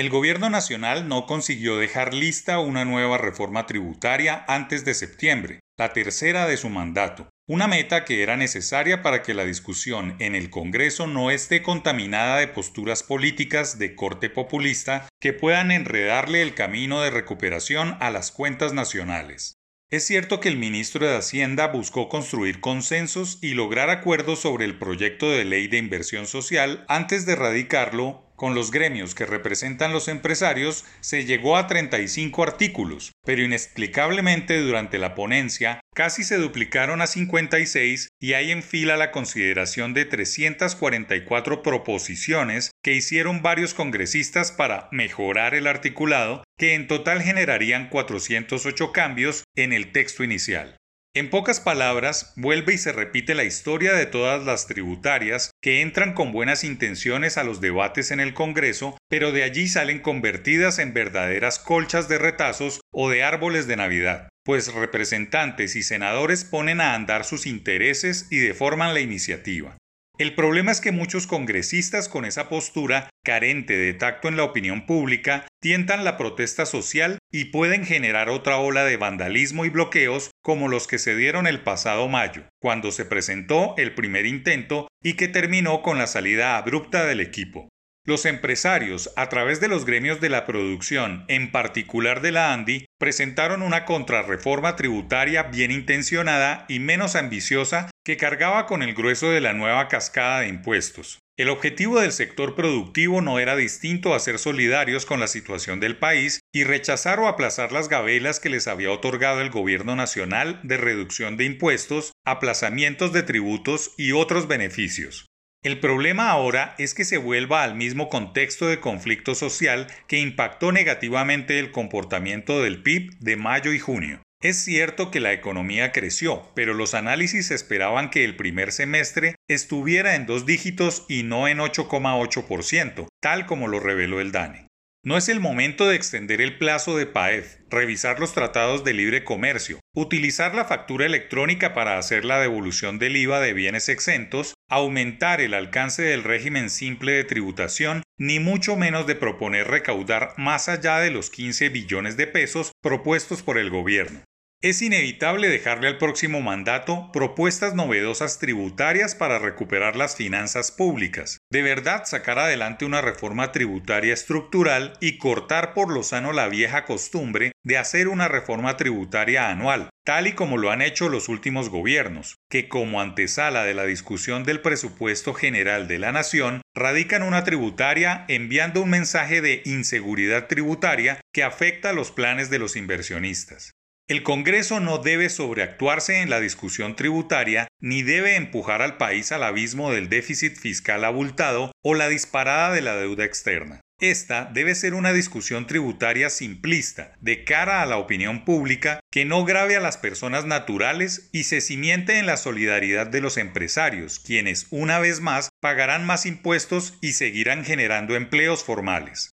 El gobierno nacional no consiguió dejar lista una nueva reforma tributaria antes de septiembre, la tercera de su mandato, una meta que era necesaria para que la discusión en el Congreso no esté contaminada de posturas políticas de corte populista que puedan enredarle el camino de recuperación a las cuentas nacionales. Es cierto que el ministro de Hacienda buscó construir consensos y lograr acuerdos sobre el proyecto de ley de inversión social antes de radicarlo con los gremios que representan los empresarios se llegó a 35 artículos, pero inexplicablemente durante la ponencia casi se duplicaron a 56 y hay en fila la consideración de 344 proposiciones que hicieron varios congresistas para mejorar el articulado, que en total generarían 408 cambios en el texto inicial. En pocas palabras, vuelve y se repite la historia de todas las tributarias que entran con buenas intenciones a los debates en el Congreso, pero de allí salen convertidas en verdaderas colchas de retazos o de árboles de Navidad, pues representantes y senadores ponen a andar sus intereses y deforman la iniciativa. El problema es que muchos congresistas con esa postura, carente de tacto en la opinión pública, tientan la protesta social y pueden generar otra ola de vandalismo y bloqueos como los que se dieron el pasado mayo, cuando se presentó el primer intento y que terminó con la salida abrupta del equipo. Los empresarios, a través de los gremios de la producción, en particular de la ANDI, presentaron una contrarreforma tributaria bien intencionada y menos ambiciosa que cargaba con el grueso de la nueva cascada de impuestos. El objetivo del sector productivo no era distinto a ser solidarios con la situación del país y rechazar o aplazar las gabelas que les había otorgado el gobierno nacional de reducción de impuestos, aplazamientos de tributos y otros beneficios. El problema ahora es que se vuelva al mismo contexto de conflicto social que impactó negativamente el comportamiento del PIB de mayo y junio. Es cierto que la economía creció, pero los análisis esperaban que el primer semestre estuviera en dos dígitos y no en 8,8%, tal como lo reveló el DANE. No es el momento de extender el plazo de PAEF, revisar los tratados de libre comercio, utilizar la factura electrónica para hacer la devolución del IVA de bienes exentos, aumentar el alcance del régimen simple de tributación, ni mucho menos de proponer recaudar más allá de los 15 billones de pesos propuestos por el gobierno. Es inevitable dejarle al próximo mandato propuestas novedosas tributarias para recuperar las finanzas públicas, de verdad sacar adelante una reforma tributaria estructural y cortar por lo sano la vieja costumbre de hacer una reforma tributaria anual, tal y como lo han hecho los últimos gobiernos, que como antesala de la discusión del presupuesto general de la nación, radican una tributaria enviando un mensaje de inseguridad tributaria que afecta a los planes de los inversionistas. El Congreso no debe sobreactuarse en la discusión tributaria ni debe empujar al país al abismo del déficit fiscal abultado o la disparada de la deuda externa. Esta debe ser una discusión tributaria simplista, de cara a la opinión pública, que no grave a las personas naturales y se cimiente en la solidaridad de los empresarios, quienes, una vez más, pagarán más impuestos y seguirán generando empleos formales.